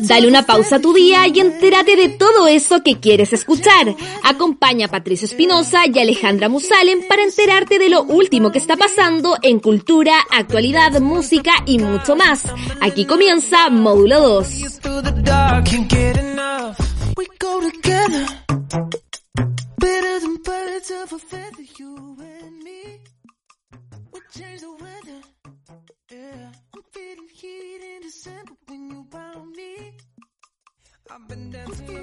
Dale una pausa a tu día y entérate de todo eso que quieres escuchar. Acompaña a Patricio Espinosa y Alejandra Musalen para enterarte de lo último que está pasando en cultura, actualidad, música y mucho más. Aquí comienza Módulo 2.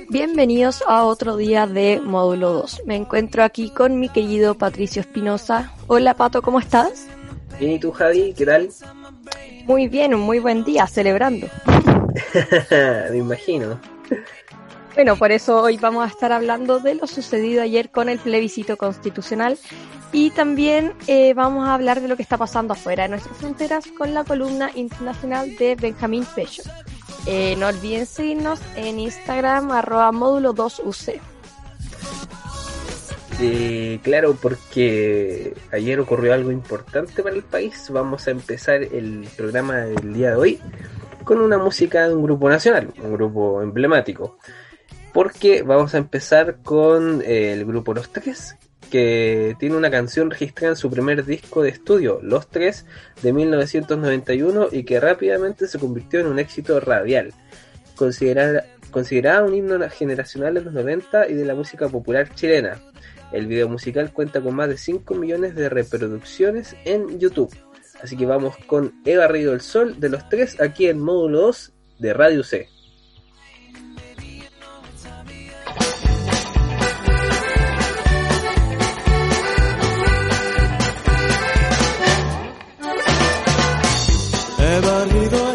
Bienvenidos a otro día de Módulo 2. Me encuentro aquí con mi querido Patricio Espinosa. Hola Pato, ¿cómo estás? Bien, ¿y tú Javi? ¿Qué tal? Muy bien, un muy buen día, celebrando. Me imagino. Bueno, por eso hoy vamos a estar hablando de lo sucedido ayer con el plebiscito constitucional y también eh, vamos a hablar de lo que está pasando afuera de nuestras fronteras con la columna internacional de Benjamín Pecho. Eh, no olviden seguirnos en Instagram arroba módulo 2UC. Eh, claro, porque ayer ocurrió algo importante para el país. Vamos a empezar el programa del día de hoy con una música de un grupo nacional, un grupo emblemático porque vamos a empezar con el grupo Los Tres, que tiene una canción registrada en su primer disco de estudio, Los Tres, de 1991, y que rápidamente se convirtió en un éxito radial, considerada, un himno generacional de los 90 y de la música popular chilena. El video musical cuenta con más de 5 millones de reproducciones en YouTube. Así que vamos con Eva Río del Sol de los tres aquí en módulo 2 de Radio C. salido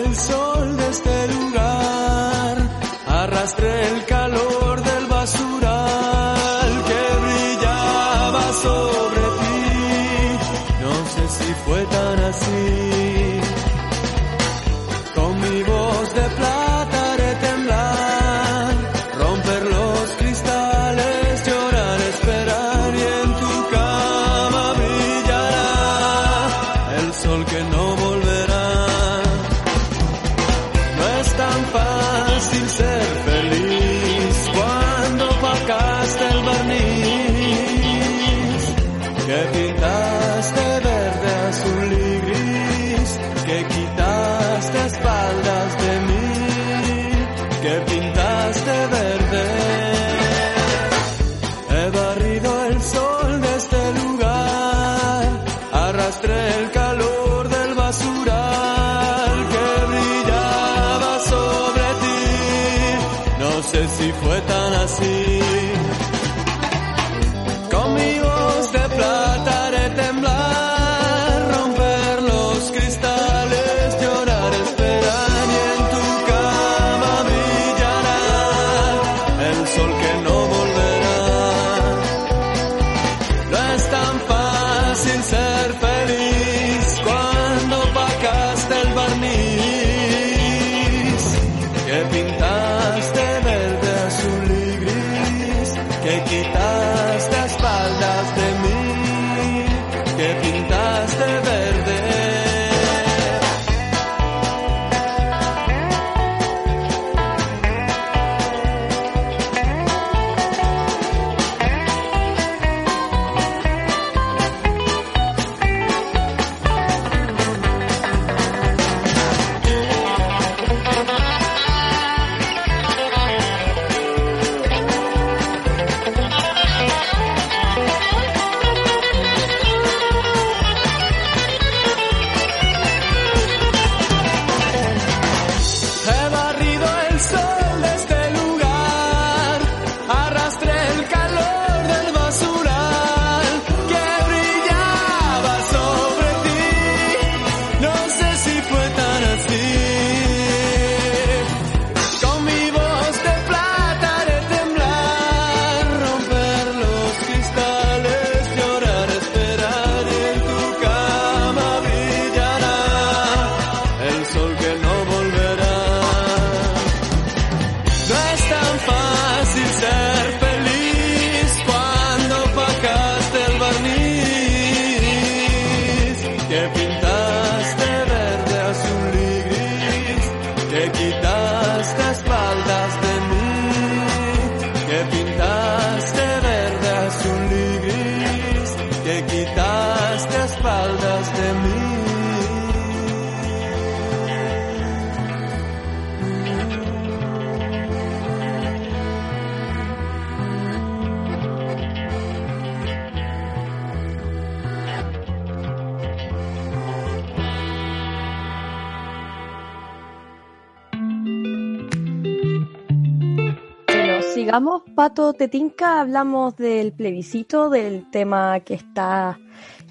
Pato Tetinca, hablamos del plebiscito, del tema que está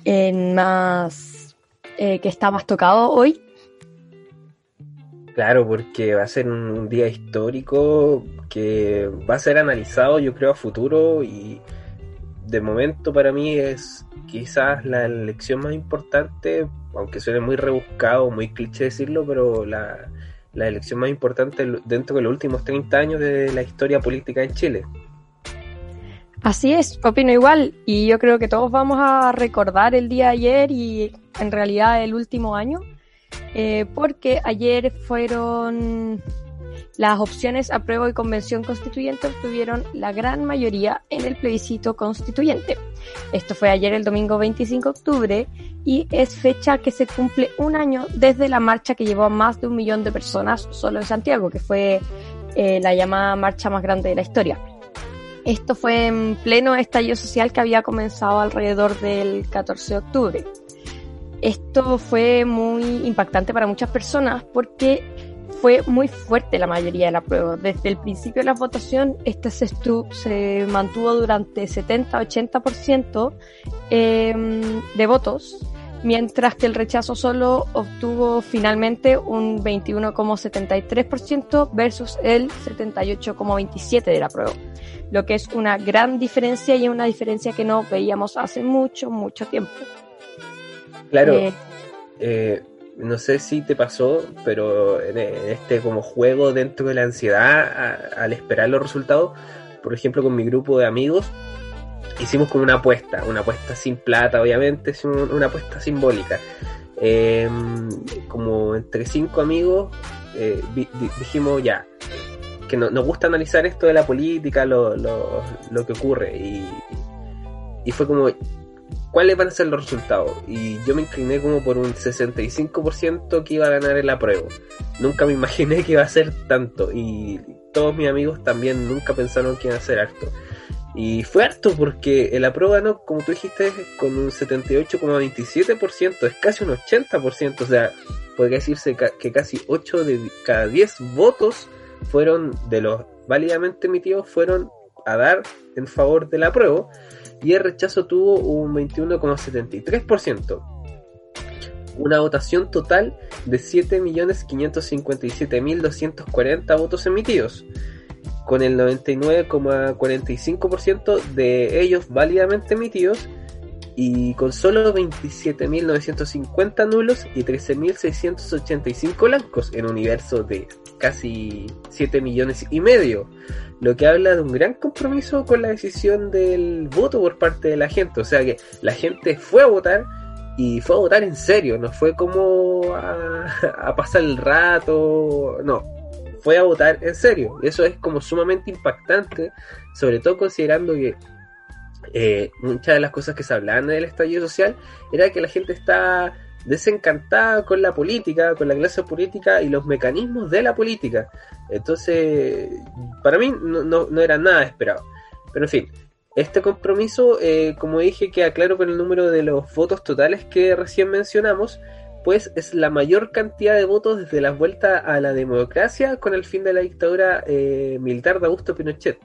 en más eh, que está más tocado hoy. Claro, porque va a ser un día histórico que va a ser analizado, yo creo, a futuro y de momento para mí es quizás la elección más importante, aunque suene muy rebuscado, muy cliché decirlo, pero la, la elección más importante dentro de los últimos 30 años de la historia política en Chile. Así es, opino igual y yo creo que todos vamos a recordar el día de ayer y en realidad el último año, eh, porque ayer fueron las opciones apruebo y convención constituyente obtuvieron la gran mayoría en el plebiscito constituyente. Esto fue ayer el domingo 25 de octubre y es fecha que se cumple un año desde la marcha que llevó a más de un millón de personas solo en Santiago, que fue eh, la llamada marcha más grande de la historia. Esto fue en pleno estallido social que había comenzado alrededor del 14 de octubre. Esto fue muy impactante para muchas personas porque fue muy fuerte la mayoría de la prueba. Desde el principio de la votación, este se, se mantuvo durante 70-80% eh, de votos, mientras que el rechazo solo obtuvo finalmente un 21,73% versus el 78,27% de la prueba, lo que es una gran diferencia y una diferencia que no veíamos hace mucho, mucho tiempo. Claro. Eh, eh no sé si te pasó, pero en este como juego dentro de la ansiedad al esperar los resultados, por ejemplo con mi grupo de amigos, hicimos como una apuesta, una apuesta sin plata obviamente, es una apuesta simbólica. Em, como entre cinco amigos eh, dijimos ya, que nos gusta analizar esto de la política, lo, lo, lo que ocurre y, y fue como cuáles van a ser los resultados. Y yo me incliné como por un 65% que iba a ganar el apruebo. Nunca me imaginé que iba a ser tanto. Y todos mis amigos también nunca pensaron que iba a ser harto. Y fue harto porque el apruebo ganó, como tú dijiste, con un 78,27%. Es casi un 80%. O sea, podría decirse que casi 8 de cada 10 votos fueron de los válidamente emitidos fueron a dar en favor del apruebo y el rechazo tuvo un 21,73%. Una votación total de 7.557.240 votos emitidos, con el 99,45% de ellos válidamente emitidos y con solo 27.950 nulos y 13.685 blancos en un universo de casi 7 millones y medio, lo que habla de un gran compromiso con la decisión del voto por parte de la gente, o sea que la gente fue a votar y fue a votar en serio, no fue como a, pasar el rato, no, fue a votar en serio, eso es como sumamente impactante, sobre todo considerando que eh, muchas de las cosas que se hablaban del estallido social era que la gente está desencantada con la política, con la clase política y los mecanismos de la política. Entonces, para mí no, no, era nada esperado. Pero en fin, este compromiso, eh, como dije, queda claro con el número de los votos totales que recién mencionamos, pues es la mayor cantidad de votos desde la vuelta a la democracia con el fin de la dictadura eh, militar de Augusto Pinochet.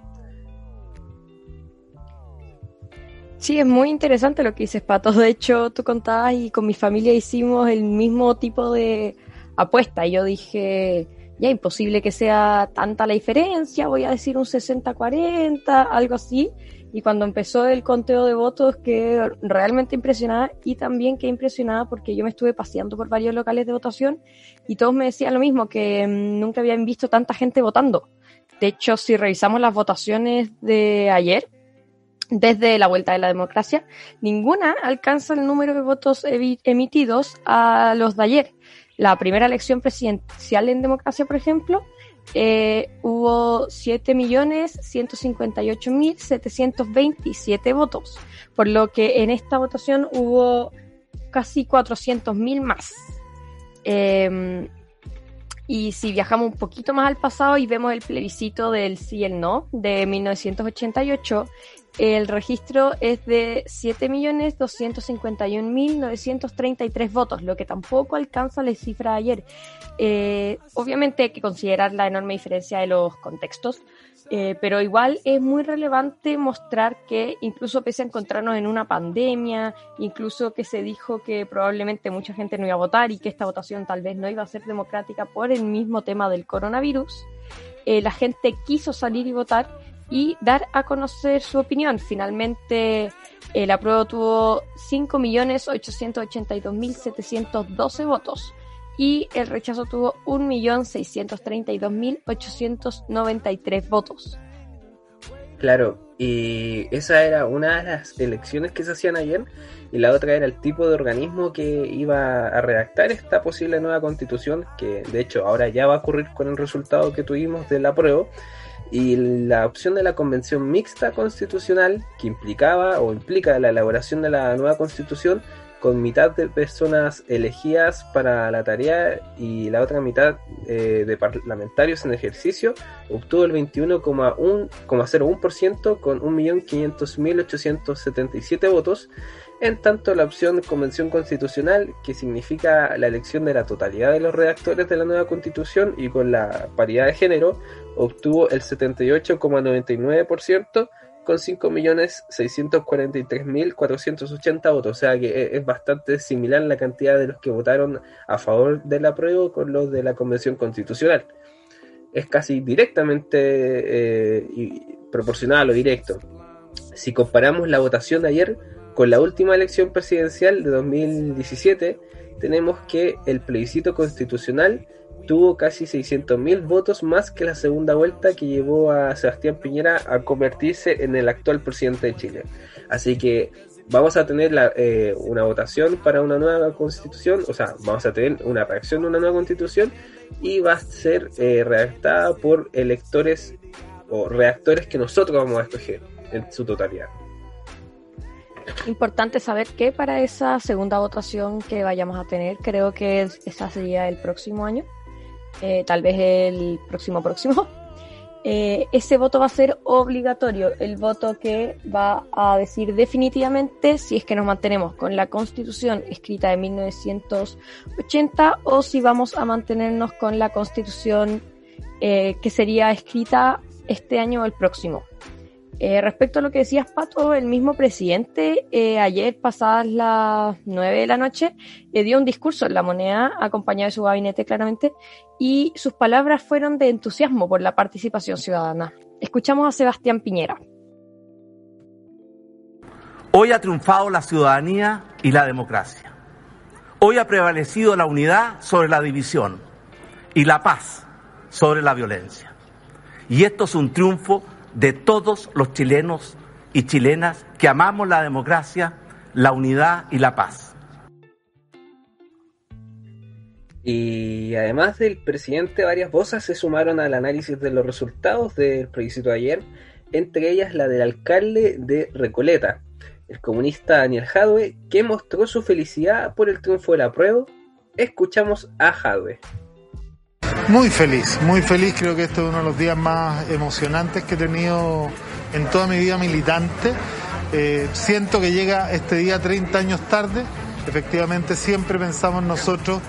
Sí, es muy interesante lo que dices, Pato. De hecho, tú contabas y con mi familia hicimos el mismo tipo de apuesta. Y yo dije, ya imposible que sea tanta la diferencia, voy a decir un 60-40, algo así. Y cuando empezó el conteo de votos, quedé realmente impresionada y también quedé impresionada porque yo me estuve paseando por varios locales de votación y todos me decían lo mismo, que mm, nunca habían visto tanta gente votando. De hecho, si revisamos las votaciones de ayer, desde la vuelta de la democracia, ninguna alcanza el número de votos emitidos a los de ayer. La primera elección presidencial en democracia, por ejemplo, eh, hubo 7.158.727 votos, por lo que en esta votación hubo casi 400.000 más. Em, y si viajamos un poquito más al pasado y vemos el plebiscito del sí y el no de 1988, el registro es de 7.251.933 votos, lo que tampoco alcanza la cifra de ayer. Eh, obviamente hay que considerar la enorme diferencia de los contextos, Eh, pero igual es muy relevante mostrar que incluso pese a encontrarnos en una pandemia, incluso que se dijo que probablemente mucha gente no iba a votar y que esta votación tal vez no iba a ser democrática por el mismo tema del coronavirus, eh, la gente quiso salir y votar y dar a conocer su opinión. Finalmente, el apruebo tuvo 5.882.712 votos y el rechazo tuvo 1.632.893 votos. Claro, y esa era una de las elecciones que se hacían ayer y la otra era el tipo de organismo que iba a redactar esta posible nueva constitución que de hecho ahora ya va a ocurrir con el resultado que tuvimos del apruebo y la opción de la convención mixta constitucional que implicaba o implica la elaboración de la nueva constitución con mitad de personas elegidas para la tarea y la otra mitad eh, de parlamentarios en ejercicio, obtuvo el 21,01% con 1.500.877 votos, en tanto la opción Convención Constitucional, que significa la elección de la totalidad de los redactores de la nueva constitución y con la paridad de género, obtuvo el 78,99% con 5.643.480 votos, o sea que e-, es bastante similar la cantidad de los que votaron a favor del apruebo con los de la Convención Constitucional. Es casi directamente eh, proporcional o directo. Si comparamos la votación de ayer con la última elección presidencial de 2017, tenemos que el plebiscito constitucional tuvo casi 600.000 votos más que la segunda vuelta que llevó a Sebastián Piñera a convertirse en el actual presidente de Chile. Así que vamos a tener eh, una votación para una nueva constitución, o sea, vamos a tener una reacción de una nueva constitución y va a ser eh, redactada por electores o reactores que nosotros vamos a escoger en su totalidad. Importante saber que para esa segunda votación que vayamos a tener, creo que esa sería el próximo año, eh, tal vez el próximo próximo, eh, ese voto va a ser obligatorio, el voto que va a decir definitivamente si es que nos mantenemos con la constitución escrita de 1980 o si vamos a mantenernos con la constitución eh, que sería escrita este año o el próximo. Eh, respecto a lo que decías, Pato, el mismo presidente eh, ayer, pasadas las nueve de la noche, le dio un discurso en la moneda, acompañado de su gabinete claramente, y sus palabras fueron de entusiasmo por la participación ciudadana. Escuchamos a Sebastián Piñera. Hoy ha triunfado la ciudadanía y la democracia. Hoy ha prevalecido la unidad sobre la división y la paz sobre la violencia. Y esto es un triunfo de todos los chilenos y chilenas que amamos la democracia, la unidad y la paz. Y además del presidente, varias voces se sumaron al análisis de los resultados del plebiscito de ayer, entre ellas la del alcalde de Recoleta, el comunista Daniel Jadwe, que mostró su felicidad por el triunfo de la prueba. Escuchamos a Jadwe. Muy feliz, muy feliz. Creo que esto es uno de los días más emocionantes que he tenido en toda mi vida militante. Eh, siento que llega este día 30 años tarde. Efectivamente, siempre pensamos nosotros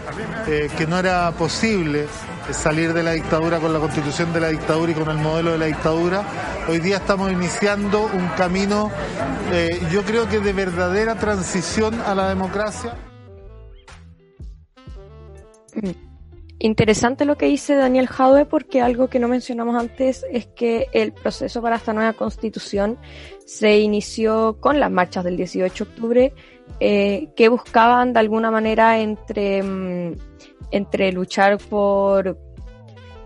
eh, que no era posible salir de la dictadura con la constitución de la dictadura y con el modelo de la dictadura. Hoy día estamos iniciando un camino, eh, yo creo que de verdadera transición a la democracia. Mm. Interesante lo que dice Daniel Jadwe porque algo que no mencionamos antes es que el proceso para esta nueva constitución se inició con las marchas del 18 de octubre eh, que buscaban de alguna manera entre, mm, entre luchar por,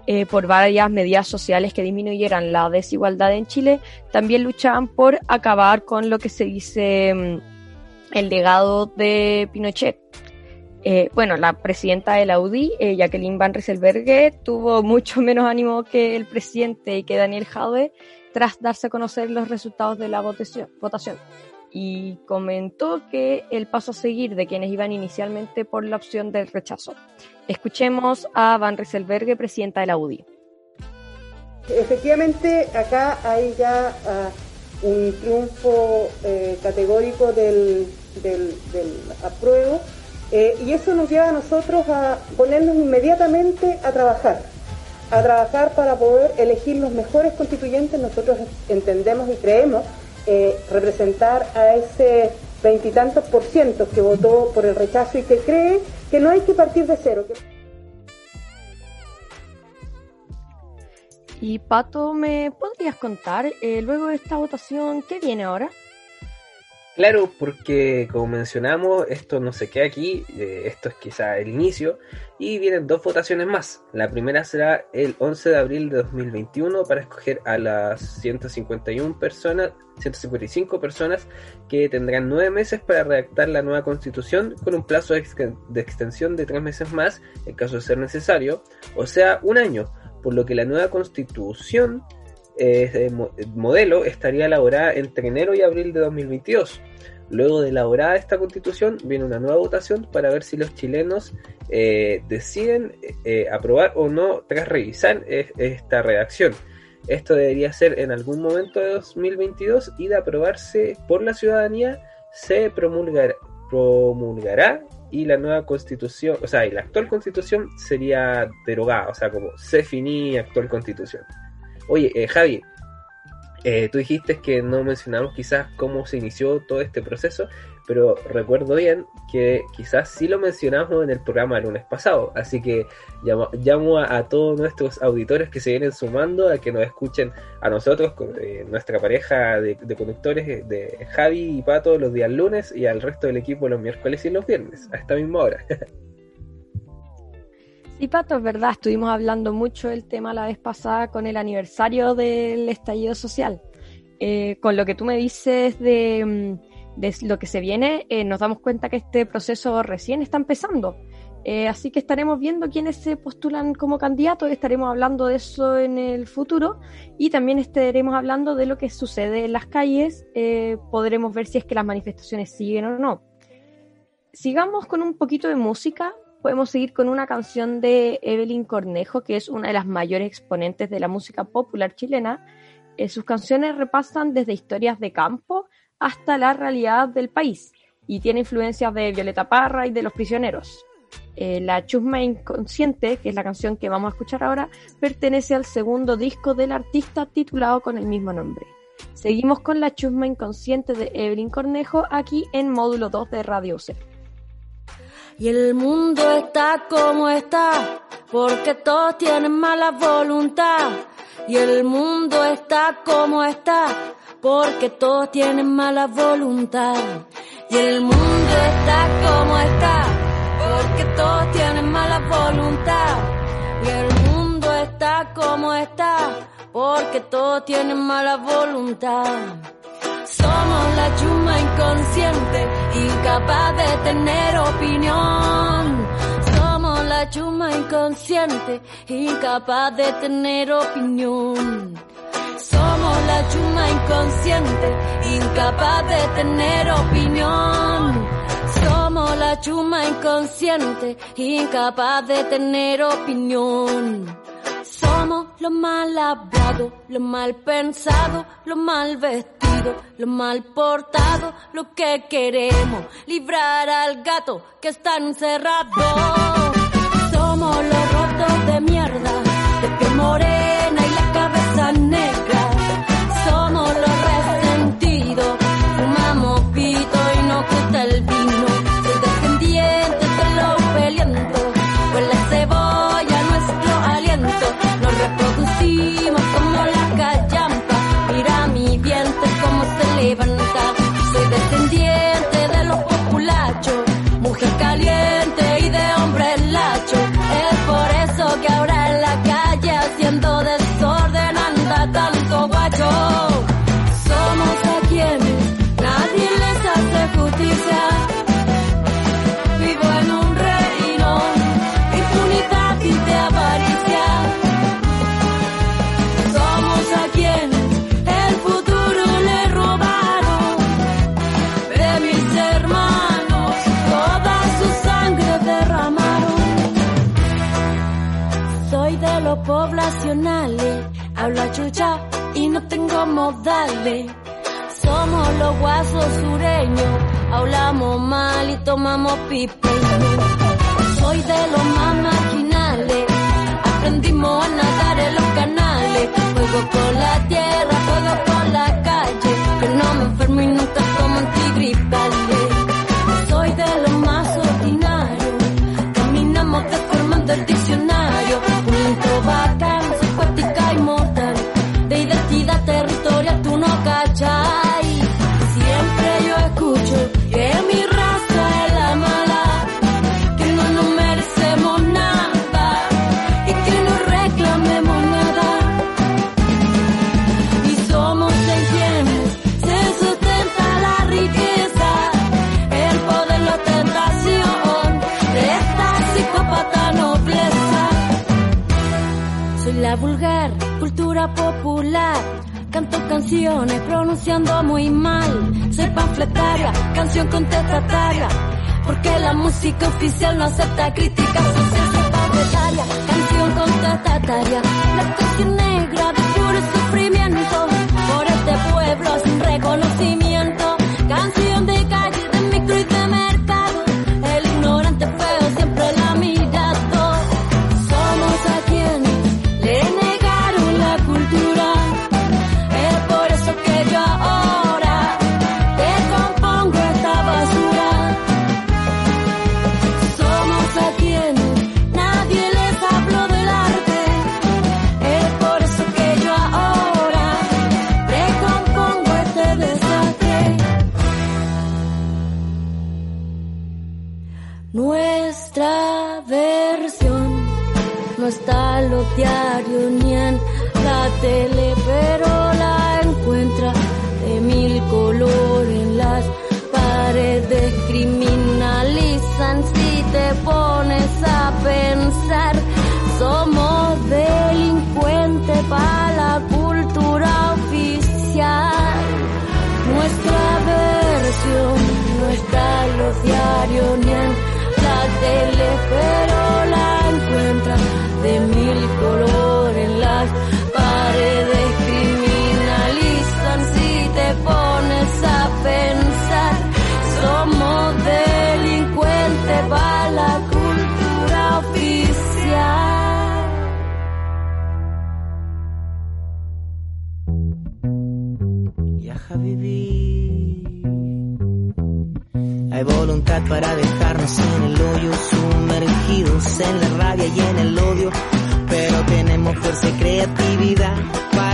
eh, por varias medidas sociales que disminuyeran la desigualdad en Chile, también luchaban por acabar con lo que se dice mm, el legado de Pinochet eh, bueno, la presidenta de la UDI, eh, Jacqueline Van Rieselberghe, tuvo mucho menos ánimo que el presidente y que Daniel Jadwe tras darse a conocer los resultados de la votación. Y comentó que el paso a seguir de quienes iban inicialmente por la opción del rechazo. Escuchemos a Van Rieselberghe, presidenta de la UDI. Efectivamente, acá hay ya uh, un triunfo eh, categórico del, del, del apruebo eh, y eso nos lleva a nosotros a ponernos inmediatamente a trabajar. a trabajar para poder elegir los mejores constituyentes. Nosotros entendemos y creemos eh, representar a ese veintitantos por ciento que votó por el rechazo y que cree que no hay que partir de cero. Y Pato, ¿me podrías contar, eh, luego de esta votación, qué viene ahora? Claro, porque como mencionamos, esto no se queda aquí, eh, esto es quizá el inicio, y vienen dos votaciones más. La primera será el 11 de abril de 2021 para escoger a las 151 personas, 155 personas que tendrán nueve meses para redactar la nueva constitución con un plazo de extensión de tres meses más en caso de ser necesario, o sea, un año, por lo que la nueva constitución eh, modelo estaría elaborada entre enero y abril de 2022. Luego de elaborada esta constitución viene una nueva votación para ver si los chilenos eh, deciden eh, aprobar o no tras revisar esta redacción. Esto debería ser en algún momento de 2022 y de aprobarse por la ciudadanía se promulgará, y la nueva constitución, o sea, y la actual constitución sería derogada, o sea, como se finí actual constitución. Oye, eh, Javi, eh, tú dijiste que no mencionamos quizás cómo se inició todo este proceso, pero recuerdo bien que quizás sí lo mencionamos en el programa el lunes pasado, así que llamo, a, todos nuestros auditores que se vienen sumando a que nos escuchen a nosotros, eh, nuestra pareja de, de, conductores de Javi y Pato los días lunes y al resto del equipo los miércoles y los viernes, a esta misma hora. Sí, Pato, es verdad, estuvimos hablando mucho del tema la vez pasada con el aniversario del estallido social. Eh, con lo que tú me dices de, mm, lo que se viene, eh, nos damos cuenta que este proceso recién está empezando. Eh, así que estaremos viendo quiénes se postulan como candidatos, estaremos hablando de eso en el futuro y también estaremos hablando de lo que sucede en las calles, podremos ver si es que las manifestaciones siguen o no. Sigamos con un poquito de música podemos seguir con una canción de Evelyn Cornejo, que es una de las mayores exponentes de la música popular chilena. Eh, sus canciones repasan desde historias de campo hasta la realidad del país y tiene influencias de Violeta Parra y de Los Prisioneros. Eh, la Chusma Inconsciente, que es la canción que vamos a escuchar ahora, pertenece al segundo disco del artista titulado con el mismo nombre. Seguimos con la Chusma Inconsciente de Evelyn Cornejo aquí en módulo 2 de Radio C. Y el mundo está como está, porque todos tienen mala voluntad. Y el mundo está como está, porque todos tienen mala voluntad. Y el mundo está como está, porque todos tienen mala voluntad. Y el mundo está como está, porque todos tienen mala voluntad. Somos la chuma inconsciente, incapaz de tener opinión. Somos la chuma inconsciente, incapaz de tener opinión. Somos la chuma inconsciente, incapaz de tener opinión. Somos la chuma inconsciente, incapaz de tener opinión. Somos lo mal hablado, lo mal pensado, lo mal vestido, lo mal portado, lo que queremos, librar al gato que está encerrado. Somos los rotos de mierda, de piel morena nacionales. Hablo a chucha y no tengo modales. Somos los guasos sureños, hablamos mal y tomamos pipe. Soy de los más marginales, aprendimos a nadar en los canales. Juego con la tierra, juego con canciones pronunciando muy mal. Soy panfletaria, canción contestataria. Porque la música oficial no acepta críticas. Soy panfletaria, canción contestataria. La canción negra de Nuestra versión no está en los diarios ni en la tele, pero la encuentra de mil colores en las paredes. Criminalizan si te pones a pensar. Somos delincuentes para la cultura oficial. Nuestra versión no está en los diarios ni en pero la para dejarnos en el hoyo, sumergidos en la rabia y en el odio. Pero tenemos fuerza y creatividad para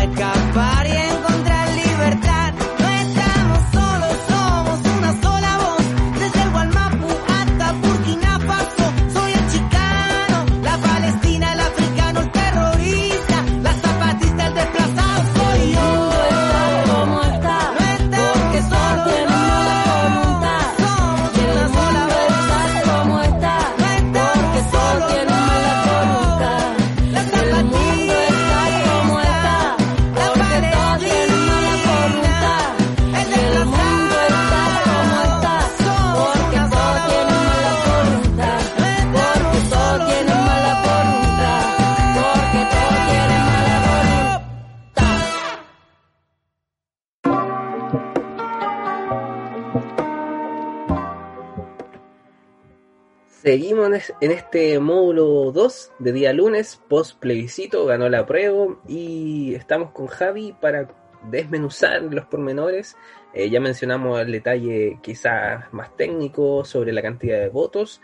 Seguimos en es- en este módulo 2 de día lunes, post plebiscito, ganó la prueba y estamos con Javi para desmenuzar los pormenores. Eh, ya mencionamos el detalle quizás más técnico sobre la cantidad de votos,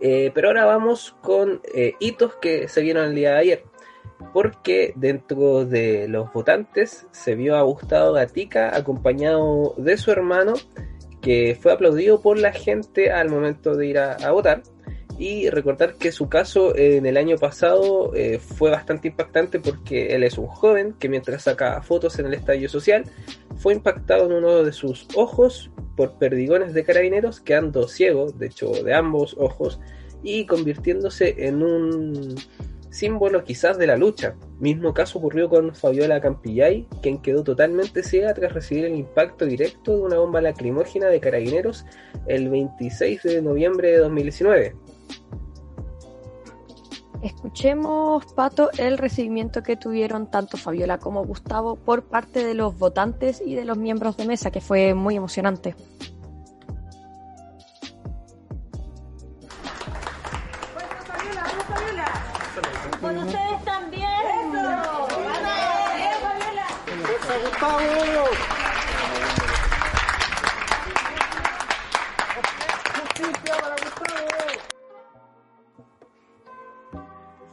eh, pero ahora vamos con eh, hitos que se vieron el día de ayer. Porque dentro de los votantes se vio a Gustavo Gatica acompañado de su hermano, que fue aplaudido por la gente al momento de ir a votar. Y recordar que su caso eh, en el año pasado eh, fue bastante impactante porque él es un joven que mientras sacaba fotos en el estadio social fue impactado en uno de sus ojos por perdigones de carabineros, quedando ciego, de hecho de ambos ojos, y convirtiéndose en un símbolo quizás de la lucha. Mismo caso ocurrió con Fabiola Campillay, quien quedó totalmente ciega tras recibir el impacto directo de una bomba lacrimógena de carabineros el 26 de noviembre de 2019. Escuchemos, Pato, el recibimiento que tuvieron tanto Fabiola como Gustavo por parte de los votantes y de los miembros de mesa, que fue muy emocionante. Con ustedes también.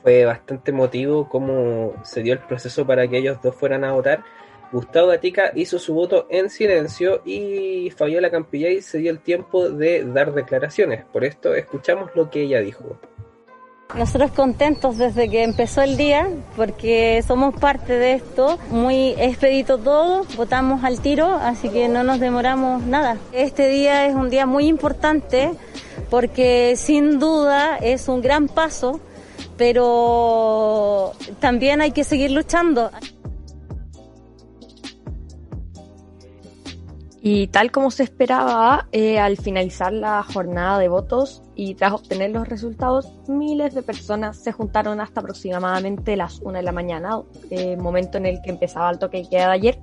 Fue bastante emotivo cómo se dio el proceso para que ellos dos fueran a votar. Gustavo Gatica hizo su voto en silencio y Fabiola Campillay se dio el tiempo de dar declaraciones. Por esto escuchamos lo que ella dijo. Nosotros contentos desde que empezó el día porque somos parte de esto, muy expedito todo, votamos al tiro, así que no nos demoramos nada. Este día es un día muy importante porque sin duda es un gran paso, pero también hay que seguir luchando. Y tal como se esperaba, eh, al finalizar la jornada de votos y tras obtener los resultados, miles de personas se juntaron hasta aproximadamente las 1 de la mañana, eh, momento en el que empezaba el toque de queda de ayer,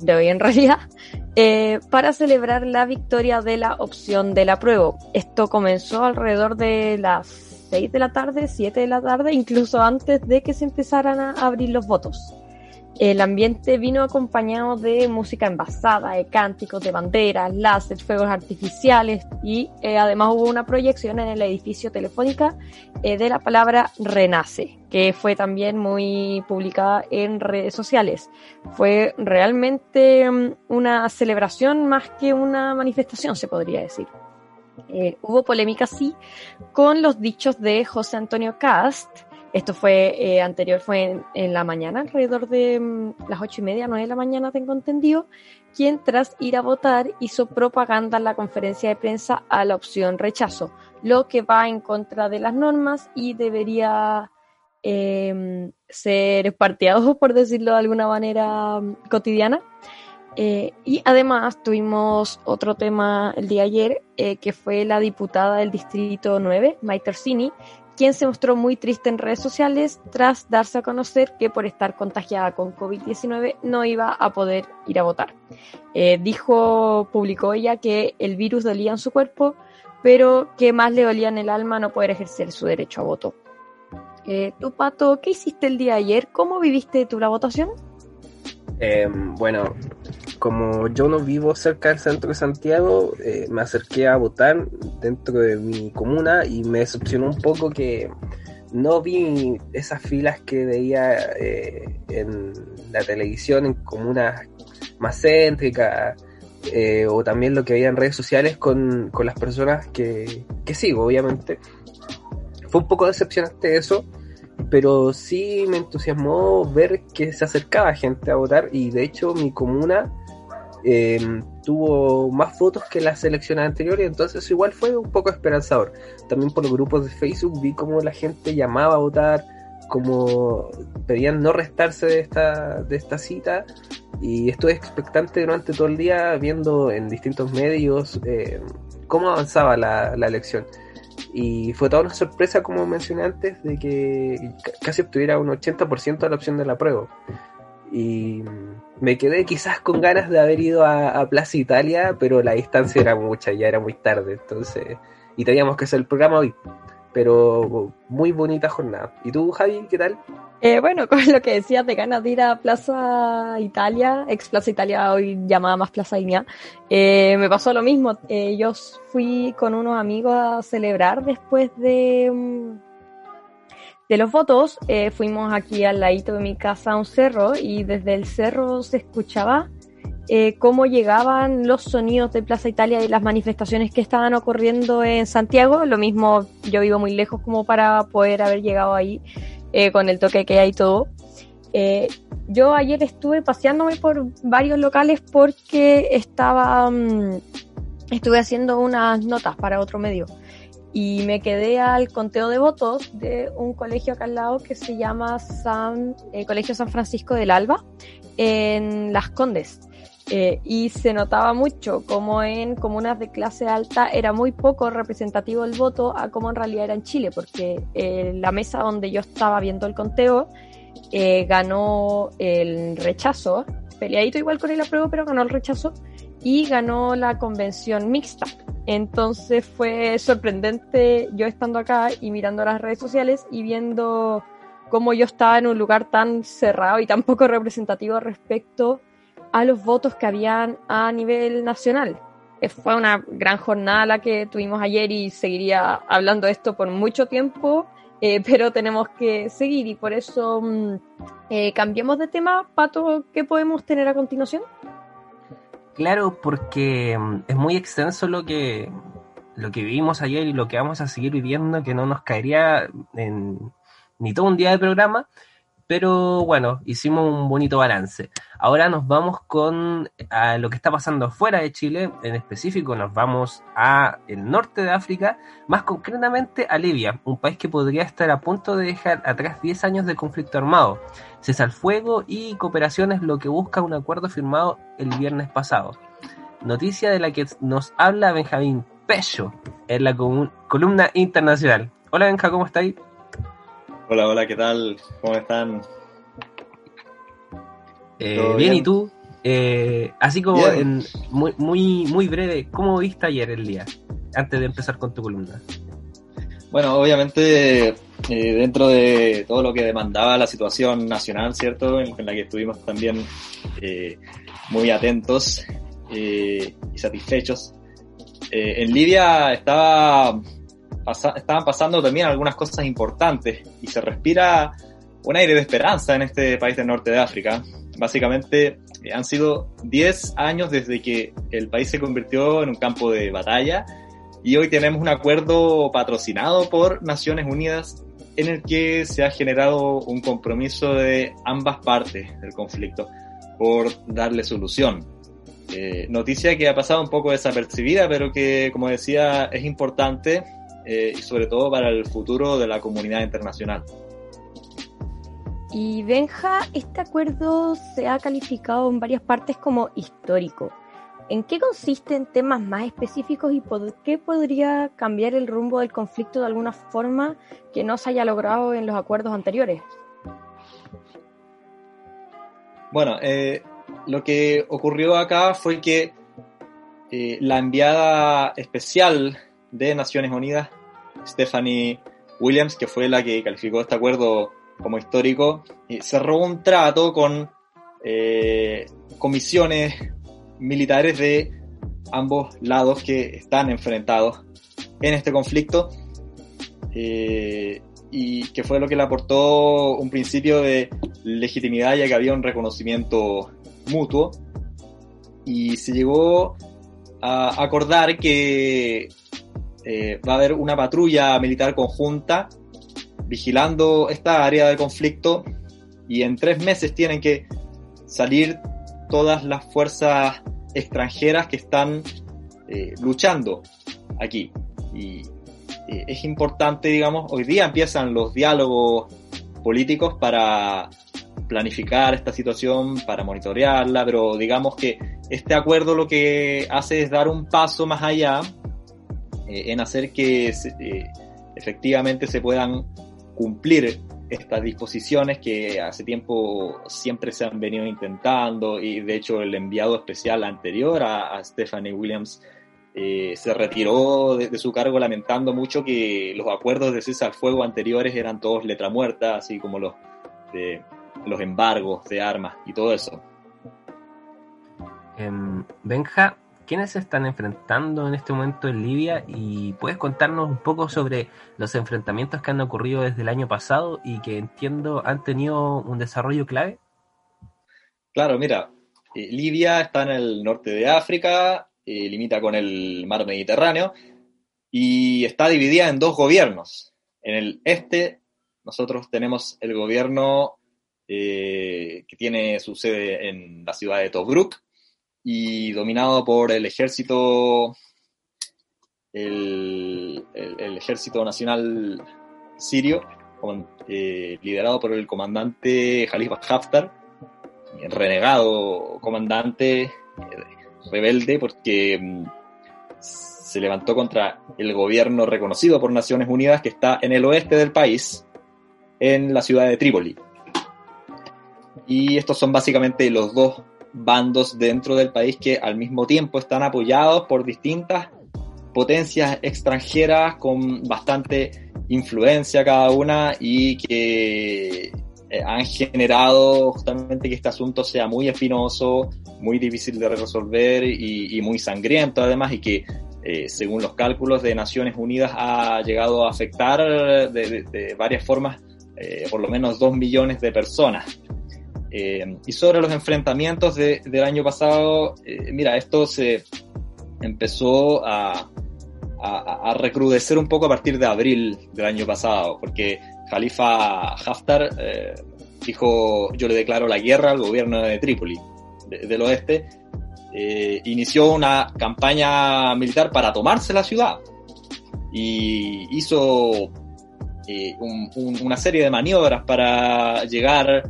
de hoy en realidad, eh, para celebrar la victoria de la opción del apruebo. Esto comenzó alrededor de las 6 de la tarde, 7 de la tarde, incluso antes de que se empezaran a abrir los votos. El ambiente vino acompañado de música envasada, de cánticos, de banderas, láser, fuegos artificiales y eh, además hubo una proyección en el edificio Telefónica eh, de la palabra Renace, que fue también muy publicada en redes sociales. Fue realmente mm, una celebración más que una manifestación, se podría decir. Eh, hubo polémica, sí, con los dichos de José Antonio Cast, esto fue eh, anterior, fue en, la mañana, alrededor de mm, las ocho y media, nueve de la mañana, tengo entendido, quien tras ir a votar hizo propaganda en la conferencia de prensa a la opción rechazo, lo que va en contra de las normas y debería em, ser parteado, por decirlo de alguna manera mm, cotidiana. Eh, y además tuvimos otro tema el día ayer, eh, que fue la diputada del Distrito 9, Maite Orsini, quien se mostró muy triste en redes sociales tras darse a conocer que por estar contagiada con COVID-19 no iba a poder ir a votar. Eh, dijo, publicó ella que el virus dolía en su cuerpo, pero que más le dolía en el alma no poder ejercer su derecho a voto. Tú, Pato, ¿qué hiciste el día ayer? ¿Cómo viviste tú la votación? Em, bueno, como yo no vivo cerca del centro de Santiago, eh, me acerqué a votar dentro de mi comuna y me decepcionó un poco que no vi esas filas que veía eh, en la televisión en comunas más céntricas eh, o también lo que veía en redes sociales con, con las personas que, que sigo, obviamente. Fue un poco decepcionante eso pero sí me entusiasmó ver que se acercaba gente a votar y de hecho mi comuna eh, tuvo más votos que las elecciones anteriores, entonces igual fue un poco esperanzador. También por los grupos de Facebook vi cómo la gente llamaba a votar, como pedían no restarse de esta, de esta cita y estuve expectante durante todo el día viendo en distintos medios eh, cómo avanzaba la, la elección. Y fue toda una sorpresa, como mencioné antes, de que casi obtuviera un 80% de la opción de la prueba. Y me quedé quizás con ganas de haber ido a, Plaza Italia, pero la distancia era mucha, ya era muy tarde, entonces... Y teníamos que hacer el programa hoy. Pero muy bonita jornada. ¿Y tú, Javi, qué tal? Eh, bueno, con lo que decías de ganas de ir a Plaza Italia, ex Plaza Italia, hoy llamada más Plaza Iña, eh, me pasó lo mismo. Eh, yo fui con unos amigos a celebrar después de, mm, de los votos. fuimos aquí al ladito de mi casa a un cerro y desde el cerro se escuchaba cómo llegaban los sonidos de Plaza Italia y las manifestaciones que estaban ocurriendo en Santiago. Lo mismo, yo vivo muy lejos como para poder haber llegado ahí eh, con el toque que hay todo. Eh, yo ayer estuve paseándome por varios locales porque estaba, mm, estuve haciendo unas notas para otro medio y me quedé al conteo de votos de un colegio acá al lado que se llama San, eh, Colegio San Francisco del Alba en Las Condes. Eh, y se notaba mucho como en comunas de clase alta era muy poco representativo el voto a como en realidad era en Chile, porque eh, la mesa donde yo estaba viendo el conteo eh, ganó el rechazo, peleadito igual con el apruebo, pero ganó el rechazo y ganó la convención mixta. Entonces fue sorprendente yo estando acá y mirando las redes sociales y viendo cómo yo estaba en un lugar tan cerrado y tan poco representativo respecto a los votos que habían a nivel nacional. Eh, fue una gran jornada la que tuvimos ayer y seguiría hablando de esto por mucho tiempo eh, pero tenemos que seguir y por eso mm, eh, cambiemos de tema. Pato, ¿qué podemos tener a continuación? Claro, porque mm, es muy extenso lo que, lo que vivimos ayer y lo que vamos a seguir viviendo, que no nos caería en ni todo un día de programa, pero bueno, hicimos un bonito balance. Ahora nos vamos con a lo que está pasando fuera de Chile, en específico nos vamos a el norte de África, más concretamente a Libia, un país que podría estar a punto de dejar atrás 10 años de conflicto armado. Cesa fuego y cooperación es lo que busca un acuerdo firmado el viernes pasado. Noticia de la que nos habla Benjamín Pecho en la columna internacional. Hola Benja, ¿cómo estáis? Hola, hola, ¿qué tal? ¿Cómo están? Eh, bien, ¿y tú? Eh, así como en, muy, muy, muy breve, ¿cómo viste ayer el día? Antes de empezar con tu columna. Bueno, obviamente eh, dentro de todo lo que demandaba la situación nacional, ¿cierto? En, la que estuvimos también muy atentos y satisfechos. en Libia estaba estaban pasando también algunas cosas importantes y se respira un aire de esperanza en este país del norte de África. Básicamente eh, han sido 10 años desde que el país se convirtió en un campo de batalla y hoy tenemos un acuerdo patrocinado por Naciones Unidas en el que se ha generado un compromiso de ambas partes del conflicto por darle solución. Eh, noticia que ha pasado un poco desapercibida, pero que, como decía, es importante eh, y sobre todo para el futuro de la comunidad internacional. Y Benja, este acuerdo se ha calificado en varias partes como histórico. ¿En qué consiste en temas más específicos y por qué podría cambiar el rumbo del conflicto de alguna forma que no se haya logrado en los acuerdos anteriores? Bueno, eh, lo que ocurrió acá fue que eh, la enviada especial de Naciones Unidas Stephanie Williams, que fue la que calificó este acuerdo como histórico, cerró un trato con eh, comisiones militares de ambos lados que están enfrentados en este conflicto eh, y que fue lo que le aportó un principio de legitimidad ya que había un reconocimiento mutuo. Y se llegó a acordar que eh, va a haber una patrulla militar conjunta vigilando esta área de conflicto y en tres meses tienen que salir todas las fuerzas extranjeras que están eh, luchando aquí. Y eh, es importante, digamos, hoy día empiezan los diálogos políticos para planificar esta situación, para monitorearla, pero digamos que este acuerdo lo que hace es dar un paso más allá eh, en hacer que eh, efectivamente se puedan cumplir estas disposiciones que hace tiempo siempre se han venido intentando y de hecho el enviado especial anterior a, Stephanie Williams eh, se retiró de, su cargo lamentando mucho que los acuerdos de cese al fuego anteriores eran todos letra muerta, así como los, de, los embargos de armas y todo eso. Em, Benja, ¿Quiénes se están enfrentando en este momento en Libia? ¿Y puedes contarnos un poco sobre los enfrentamientos que han ocurrido desde el año pasado y que entiendo han tenido un desarrollo clave? Claro, mira, eh, Libia está en el norte de África, eh, limita con el mar Mediterráneo y está dividida en dos gobiernos. En el este nosotros tenemos el gobierno eh, que tiene su sede en la ciudad de Tobruk, y dominado por el ejército, el, ejército nacional sirio, eh, liderado por el comandante Khalifa Haftar, renegado comandante eh, rebelde porque mm, se levantó contra el gobierno reconocido por Naciones Unidas que está en el oeste del país, en la ciudad de Trípoli. Y estos son básicamente los dos bandos dentro del país que al mismo tiempo están apoyados por distintas potencias extranjeras con bastante influencia cada una y que eh, han generado justamente que este asunto sea muy espinoso, muy difícil de resolver y, muy sangriento además y que eh, según los cálculos de Naciones Unidas, ha llegado a afectar de, varias formas eh, por lo menos dos millones de personas. Y sobre los enfrentamientos del año pasado, mira, esto se empezó a, a, recrudecer un poco a partir de abril del año pasado, porque Khalifa Haftar eh, dijo yo le declaro la guerra al gobierno de Trípoli, del oeste, eh, inició una campaña militar para tomarse la ciudad y hizo eh, una serie de maniobras para llegar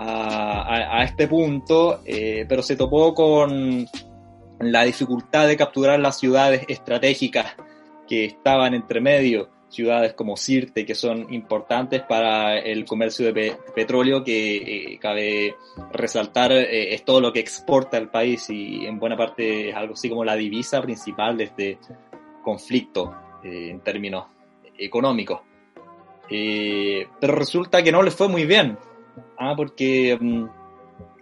a, a este punto, pero se topó con la dificultad de capturar las ciudades estratégicas que estaban entre medio, ciudades como Sirte, que son importantes para el comercio de petróleo, que eh, cabe resaltar, eh, es todo lo que exporta el país y en buena parte es algo así como la divisa principal de este conflicto eh, en términos económicos. pero resulta que no le fue muy bien, ¿ah? porque, mm,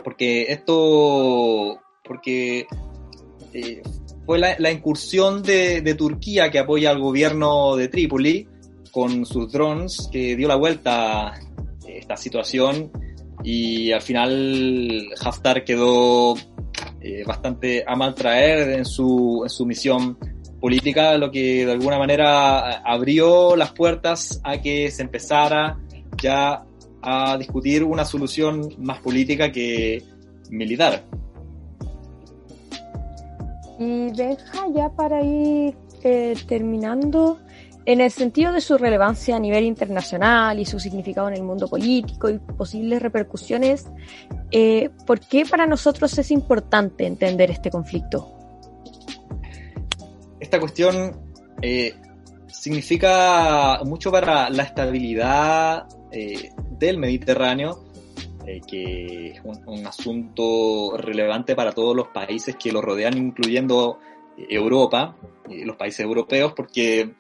porque esto, porque eh, fue la, incursión de, Turquía que apoya al gobierno de Trípoli con sus drones que dio la vuelta a esta situación y al final Haftar quedó eh, bastante a mal traer en su, en su misión política, lo que de alguna manera abrió las puertas a que se empezara ya a discutir una solución más política que militar. Y Benja, ya para ir eh, terminando, en el sentido de su relevancia a nivel internacional y su significado en el mundo político y posibles repercusiones, eh, ¿por qué para nosotros es importante entender este conflicto? Esta cuestión eh, significa mucho para la estabilidad del Mediterráneo eh, que es un, asunto relevante para todos los países que lo rodean, incluyendo eh, Europa, eh, los países europeos, porque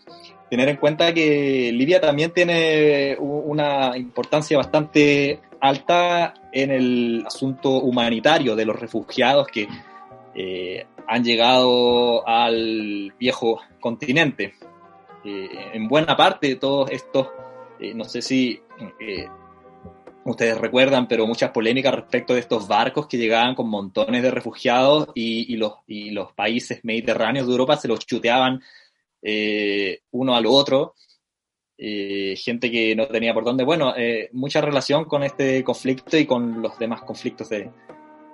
tener en cuenta que Libia también tiene una importancia bastante alta en el asunto humanitario de los refugiados que han llegado al viejo continente. en buena parte todos estos, no sé si ustedes recuerdan, pero muchas polémicas respecto de estos barcos que llegaban con montones de refugiados y, los, y los países mediterráneos de Europa se los chuteaban eh, uno al otro. Eh, gente que no tenía por dónde. Bueno, eh, mucha relación con este conflicto y con los demás conflictos de,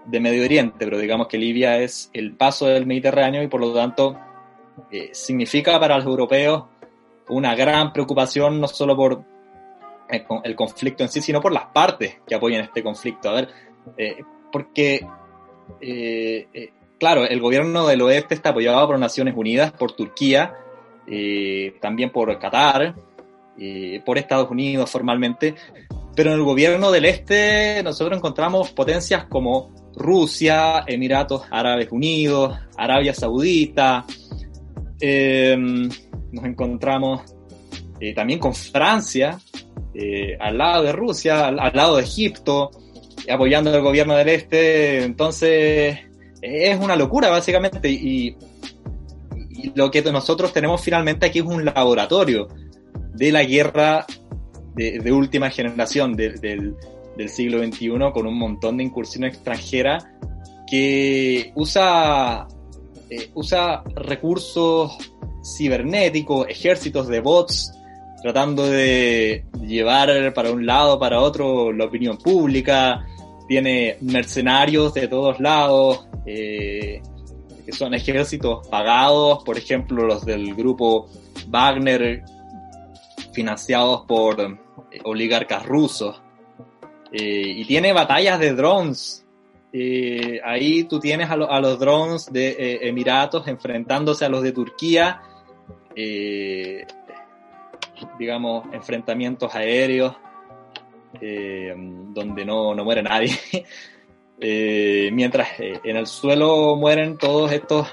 de, Medio Oriente, pero digamos que Libia es el paso del Mediterráneo y por lo tanto significa para los europeos una gran preocupación no solo por el, conflicto en sí, sino por las partes que apoyan este conflicto. A ver, eh, porque, eh, eh, claro, el gobierno del oeste está apoyado por Naciones Unidas, por Turquía, también por Qatar, por Estados Unidos formalmente, pero en el gobierno del este nosotros encontramos potencias como Rusia, Emiratos Árabes Unidos, Arabia Saudita, nos encontramos también con Francia, eh, al lado de Rusia, al, lado de Egipto, apoyando al gobierno del este. Entonces, es una locura, básicamente. Y, lo que nosotros tenemos finalmente aquí es un laboratorio de la guerra de, última generación del, siglo XXI, con un montón de incursiones extranjeras que usa, eh, usa recursos cibernéticos, ejércitos de bots, tratando de llevar para un lado, para otro la opinión pública, tiene mercenarios de todos lados, eh, que son ejércitos pagados, por ejemplo los del grupo Wagner, financiados por eh, oligarcas rusos, eh, y tiene batallas de drones. ahí tú tienes a los drones de Emiratos enfrentándose a los de Turquía digamos, enfrentamientos aéreos eh, donde no, no, muere nadie. Eh, mientras eh, en el suelo mueren todos estos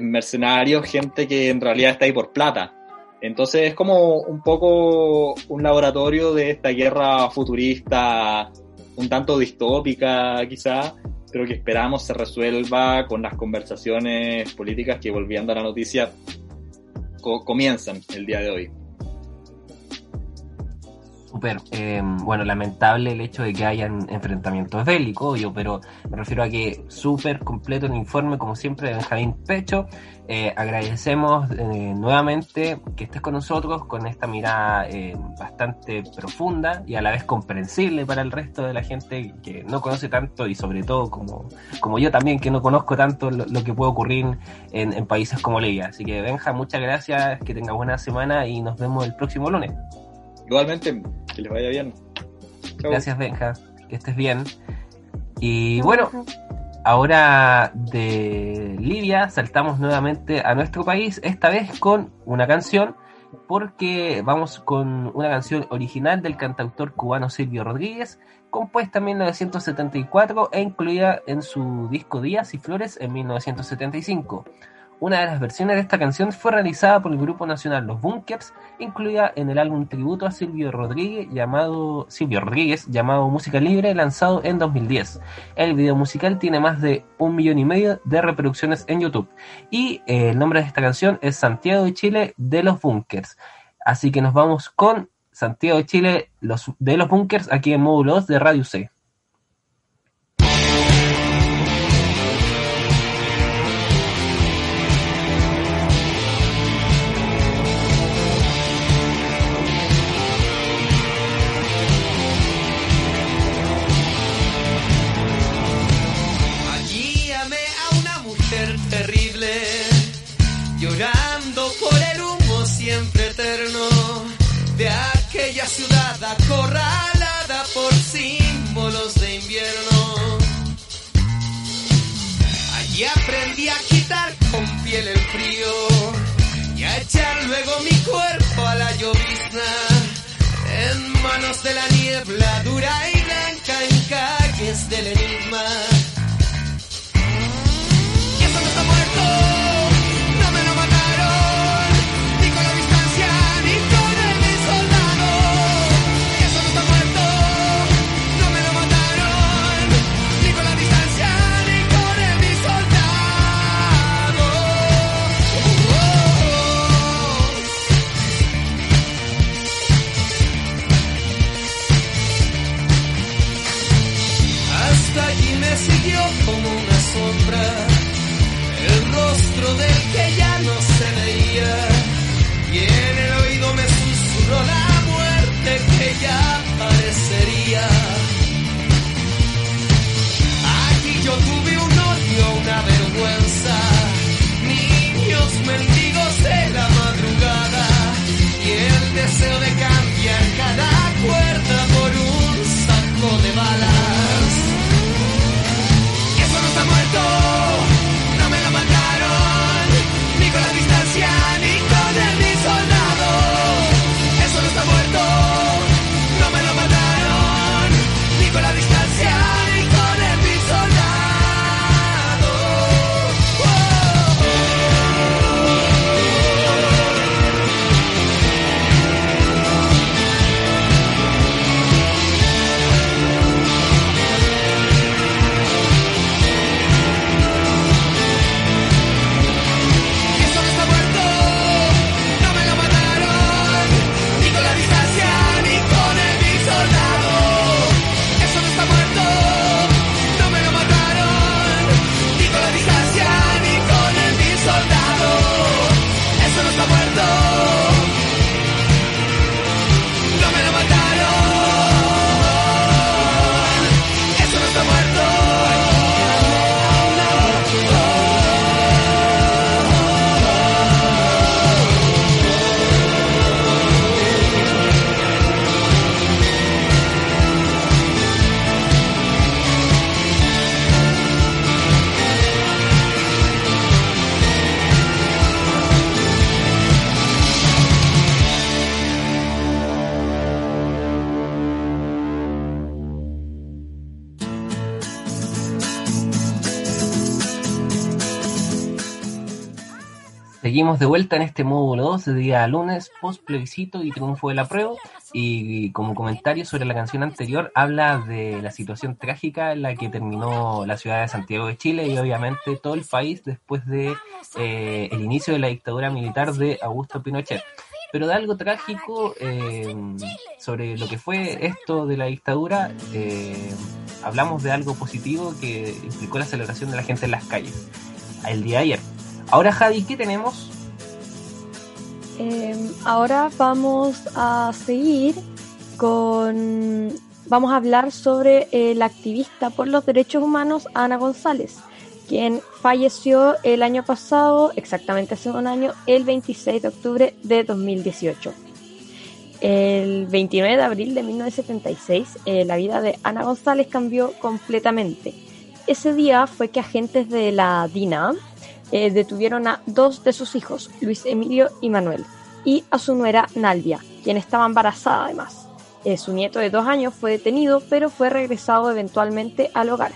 mercenarios, gente que en realidad está ahí por plata. Entonces es como un poco un laboratorio de esta guerra futurista, un tanto distópica quizá, pero que esperamos se resuelva con las conversaciones políticas que, volviendo a la noticia, comienzan el día de hoy. Super. Em, bueno, lamentable el hecho de que hayan enfrentamientos bélicos, obvio, pero me refiero a que súper completo el informe, como siempre, de Benjamín Pecho. Eh, agradecemos eh, nuevamente que estés con nosotros con esta mirada eh, bastante profunda y a la vez comprensible para el resto de la gente que no conoce tanto y sobre todo como, como yo también que no conozco tanto lo, que puede ocurrir en, países como Libia. Así que Benja, muchas gracias, que tenga buena semana y nos vemos el próximo lunes. Igualmente, que les vaya bien. Gracias, Benja. Que estés bien. Y bueno, ahora de Libia saltamos nuevamente a nuestro país, esta vez con una canción, porque vamos con una canción original del cantautor cubano Silvio Rodríguez, compuesta en 1974 e incluida en su disco Días y Flores en 1975. Una de las versiones de esta canción fue realizada por el grupo nacional Los Bunkers, incluida en el álbum tributo a Silvio Rodríguez llamado Silvio Rodríguez llamado Música Libre, lanzado en 2010. El video musical tiene más de un millón y medio de reproducciones en YouTube. Y eh, el nombre de esta canción es Santiago de Chile de Los Bunkers. Así que nos vamos con Santiago de Chile de Los Bunkers aquí en módulo 2 de Radio C. Allí aprendí a quitar con piel el frío y a echar luego mi cuerpo a la llovizna. En manos de la niebla dura y blanca en calles del enigma. Y eso no está muerto. Seguimos de vuelta en este módulo 2 de día lunes, post plebiscito y triunfo de la prueba. Y como comentario sobre la canción anterior, habla de la situación trágica en la que terminó la ciudad de Santiago de Chile y obviamente todo el país después de eh, el inicio de la dictadura militar de Augusto Pinochet. Pero de algo trágico eh, sobre lo que fue esto de la dictadura, eh, hablamos de algo positivo que implicó la celebración de la gente en las calles el día de ayer. Ahora, Javi, ¿qué tenemos? Eh, ahora vamos a seguir con. Vamos a hablar sobre la activista por los derechos humanos Ana González, quien falleció el año pasado, exactamente hace un año, el 26 de octubre de 2018. El 29 de abril de 1976, eh, la vida de Ana González cambió completamente. Ese día fue que agentes de la DINA eh, detuvieron a dos de sus hijos, Luis Emilio y Manuel, y a su nuera Naldia, quien estaba embarazada además. Eh, su nieto de dos años fue detenido, pero fue regresado eventualmente al hogar.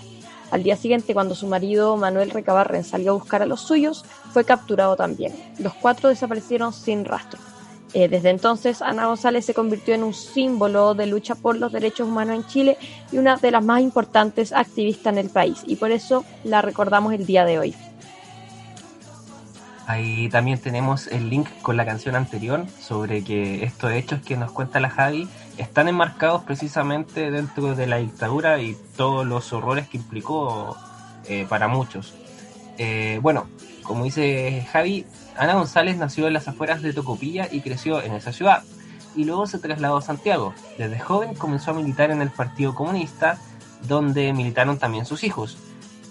Al día siguiente, cuando su marido Manuel Recabarren salió a buscar a los suyos, fue capturado también. Los cuatro desaparecieron sin rastro. Eh, desde entonces, Ana González se convirtió en un símbolo de lucha por los derechos humanos en Chile y una de las más importantes activistas en el país, y por eso la recordamos el día de hoy. Ahí también tenemos el link con la canción anterior sobre que estos hechos que nos cuenta la Javi están enmarcados precisamente dentro de la dictadura y todos los horrores que implicó eh, para muchos. Eh, bueno, como dice Javi, Ana González nació en las afueras de Tocopilla y creció en esa ciudad. Y luego se trasladó a Santiago. Desde joven comenzó a militar en el Partido Comunista, donde militaron también sus hijos.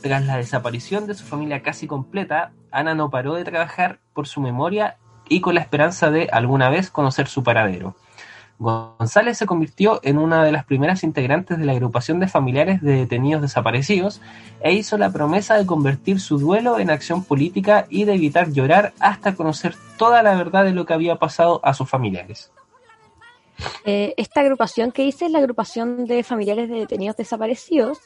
Tras la desaparición de su familia casi completa, Ana no paró de trabajar por su memoria y con la esperanza de alguna vez conocer su paradero. González se convirtió en una de las primeras integrantes de la agrupación de familiares de detenidos desaparecidos e hizo la promesa de convertir su duelo en acción política y de evitar llorar hasta conocer toda la verdad de lo que había pasado a sus familiares. Eh, esta agrupación que hice es la agrupación de familiares de detenidos desaparecidos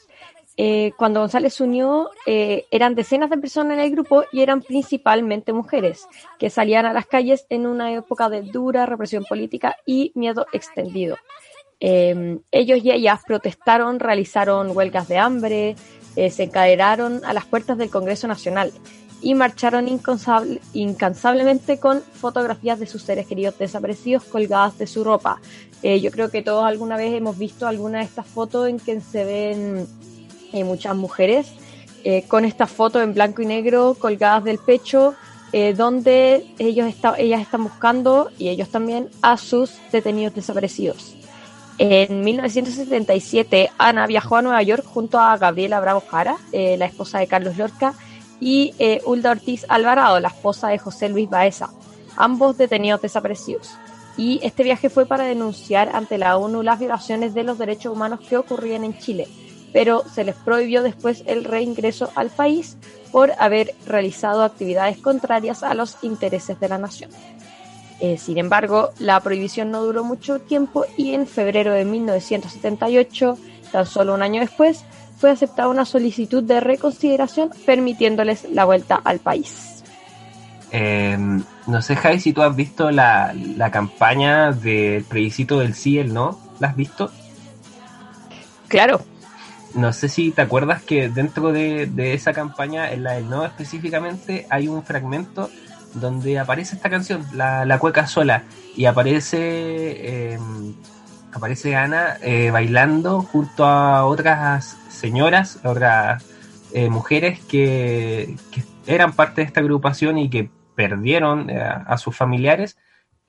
eh, cuando González se unió, eh, eran decenas de personas en el grupo y eran principalmente mujeres que salían a las calles en una época de dura represión política y miedo extendido. Eh, ellos y ellas protestaron, realizaron huelgas de hambre, se encadenaron a las puertas del Congreso Nacional y marcharon incansablemente con fotografías de sus seres queridos desaparecidos colgadas de su ropa. yo creo que todos alguna vez hemos visto alguna de estas fotos en que se ven eh, muchas mujeres eh, con esta foto en blanco y negro colgadas del pecho, eh, donde ellos está, ellas están buscando, y ellos también, a sus detenidos desaparecidos. En 1977, Ana viajó a Nueva York junto a Gabriela Bravo Jara, la esposa de Carlos Lorca, y Hulda Ortiz Alvarado, la esposa de José Luis Baeza, ambos detenidos desaparecidos. Y este viaje fue para denunciar ante la ONU las violaciones de los derechos humanos que ocurrían en Chile pero se les prohibió después el reingreso al país por haber realizado actividades contrarias a los intereses de la nación. Eh, sin embargo, la prohibición no duró mucho tiempo y en febrero de 1978, tan solo un año después, fue aceptada una solicitud de reconsideración permitiéndoles la vuelta al país. Em, no sé, Jai, si tú has visto la, la campaña del plebiscito del sí y el no. ¿La has visto? Claro, no sé si te acuerdas que dentro de, esa campaña, en la del no específicamente, hay un fragmento donde aparece esta canción, la, cueca sola, y aparece em, aparece Ana eh, bailando junto a otras señoras, otras eh, mujeres que, eran parte de esta agrupación y que perdieron eh, a sus familiares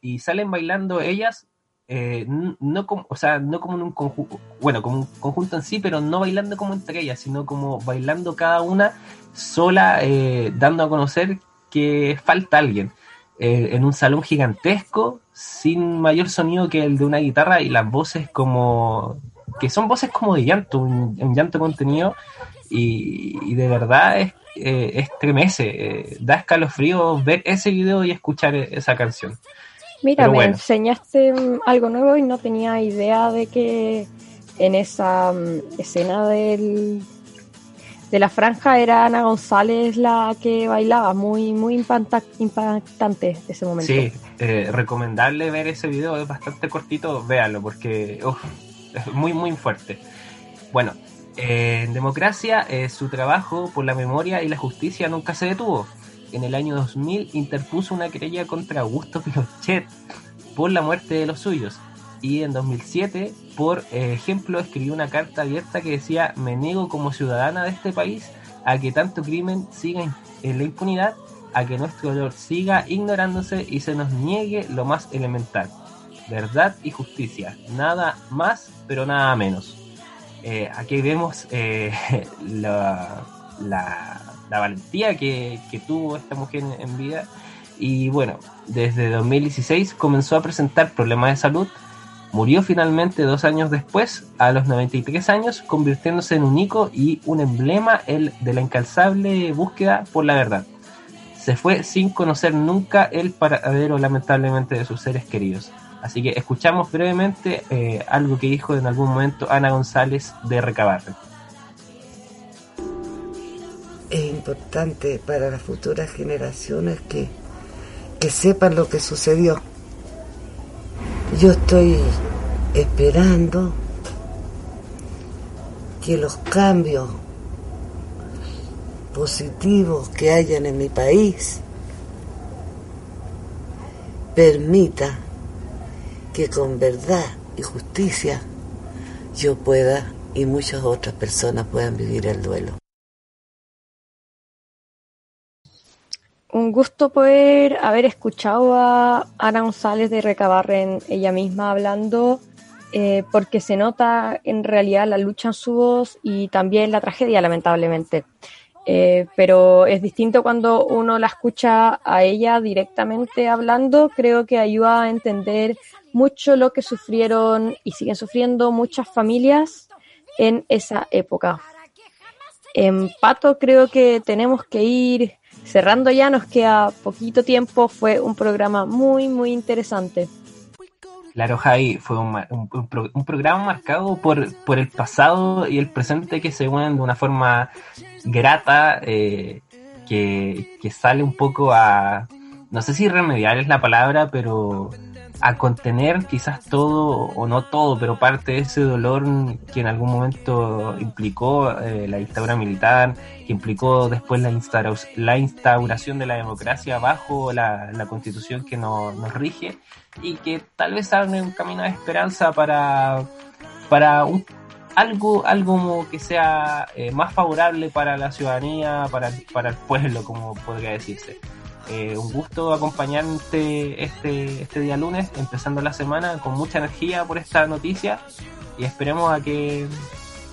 y salen bailando ellas eh, no como, o sea, no como en un conjunto, bueno, como un conjunto en sí, pero no bailando como entre ellas, sino como bailando cada una sola, eh, dando a conocer que falta alguien. Eh, en un salón gigantesco, sin mayor sonido que el de una guitarra y las voces como que son voces como de llanto, un, llanto contenido y, de verdad es, estremece, da escalofrío ver ese video y escuchar esa canción. Mira, me enseñaste mm, algo nuevo y no tenía idea de que en esa mm, escena del, de la franja era Ana González la que bailaba, muy, muy impactante ese momento. Sí, eh, recomendable ver ese video, es bastante cortito, véanlo porque es muy, muy fuerte. Bueno, en democracia, eh, su trabajo por la memoria y la justicia nunca se detuvo. En el año 2000 interpuso una querella contra Augusto Pinochet por la muerte de los suyos. Y en 2007, por ejemplo, escribió una carta abierta que decía, me niego como ciudadana de este país a que tanto crimen siga en la impunidad, a que nuestro dolor siga ignorándose y se nos niegue lo más elemental, verdad y justicia, nada más, pero nada menos. Eh, aquí vemos eh, la, valentía que, tuvo esta mujer en, vida. Y bueno, desde 2016 comenzó a presentar problemas de salud. Murió finalmente dos años después, a los 93 años, convirtiéndose en un icono y un emblema el, de la incalzable búsqueda por la verdad. Se fue sin conocer nunca el paradero lamentablemente de sus seres queridos. Así que escuchamos brevemente eh, algo que dijo en algún momento Ana González de Recabarre. Importante para las futuras generaciones que, que sepan lo que sucedió. Yo estoy esperando que los cambios positivos que hayan en mi país permita que con verdad y justicia yo pueda y muchas otras personas puedan vivir el duelo. Un gusto poder haber escuchado a Ana González de Recabarren ella misma hablando, eh, porque se nota en realidad la lucha en su voz y también la tragedia, lamentablemente. Eh, pero es distinto cuando uno la escucha a ella directamente hablando, creo que ayuda a entender mucho lo que sufrieron y siguen sufriendo muchas familias en esa época. En Pato creo que tenemos que ir cerrando ya, nos queda poquito tiempo, fue un programa muy, muy interesante. Claro, Javi, fue un, un, programa marcado por, por, el pasado y el presente que se unen de una forma grata, eh, que, que, sale un poco a, no sé si remediar es la palabra, pero a contener quizás todo, o no todo, pero parte de ese dolor que en algún momento implicó eh, la dictadura militar, que implicó después la, la instauración de la democracia bajo la, la constitución que nos, nos rige y que tal vez abre un camino de esperanza para, para un, algo, algo que sea eh, más favorable para la ciudadanía, para, para el pueblo, como podría decirse. Eh, un gusto acompañarte este, este día lunes, empezando la semana con mucha energía por esta noticia y esperemos a que,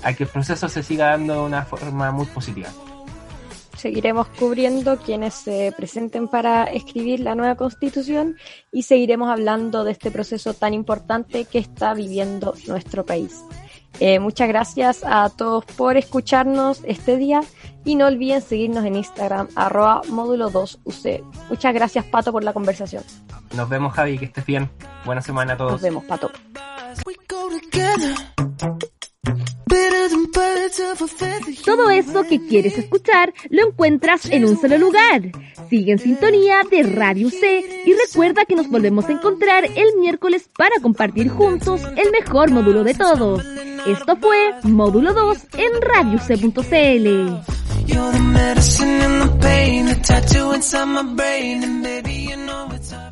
a que el proceso se siga dando de una forma muy positiva. Seguiremos cubriendo quienes se presenten para escribir la nueva constitución y seguiremos hablando de este proceso tan importante que está viviendo nuestro país. Eh, muchas gracias a todos por escucharnos este día y no olviden seguirnos en Instagram arroba módulo 2UC. Muchas gracias Pato por la conversación. Nos vemos Javi, que estés bien. Buena semana a todos. Nos vemos Pato. Todo eso que quieres escuchar lo encuentras en un solo lugar. Sigue en sintonía de Radio C y recuerda que nos volvemos a encontrar el miércoles para compartir juntos el mejor módulo de todos. Esto fue Módulo 2 en radioc.cl. You're the medicine and the pain, the tattoo inside my brain, and baby, you know it's all.